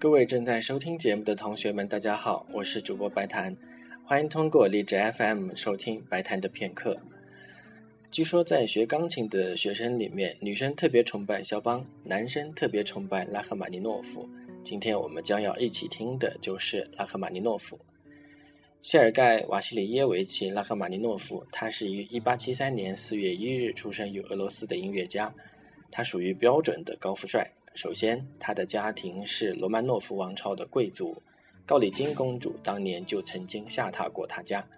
各位正在收听节目的同学们，大家好，我是主播白檀，欢迎通过荔枝 FM 收听白檀的片刻。据说在学钢琴的学生里面，女生特别崇拜肖邦，男生特别崇拜拉赫玛尼诺夫。今天我们将要一起听的就是拉赫玛尼诺夫。谢尔盖·瓦西里耶维奇·拉赫玛尼诺夫，他是于1873年4月1日出生于俄罗斯的音乐家，他属于标准的高富帅。首先，他的家庭是罗曼诺夫王朝的贵族，高里金公主当年就曾经下榻过他家。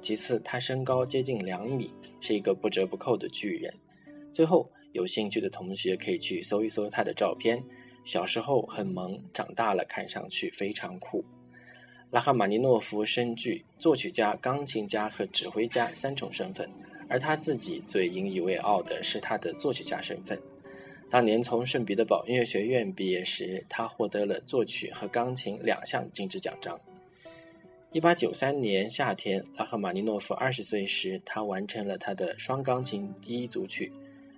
其次，他身高接近两米，是一个不折不扣的巨人。最后，有兴趣的同学可以去搜一搜他的照片，小时候很萌，长大了看上去非常酷。拉赫玛尼诺夫身具作曲家、钢琴家和指挥家三重身份，而他自己最引以为傲的是他的作曲家身份。当年从圣彼得堡音乐学院毕业时，他获得了作曲和钢琴两项金质奖章。一八九三年夏天，拉赫玛尼诺夫二十岁时，他完成了他的双钢琴第一组曲，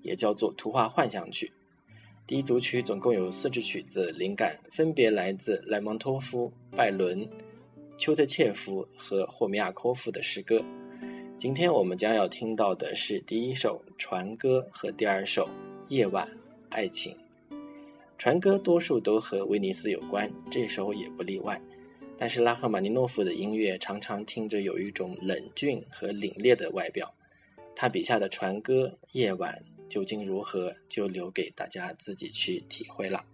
也叫做《图画幻想曲》。第一组曲总共有四支曲子，灵感分别来自莱蒙托夫、拜伦、丘特切夫和霍米亚科夫的诗歌。今天我们将要听到的是第一首《船歌》和第二首《夜晚》。爱情，船歌多数都和威尼斯有关，这首也不例外。但是拉赫玛尼诺夫的音乐常常听着有一种冷峻和凛冽的外表。他笔下的船歌夜晚究竟如何，就留给大家自己去体会了。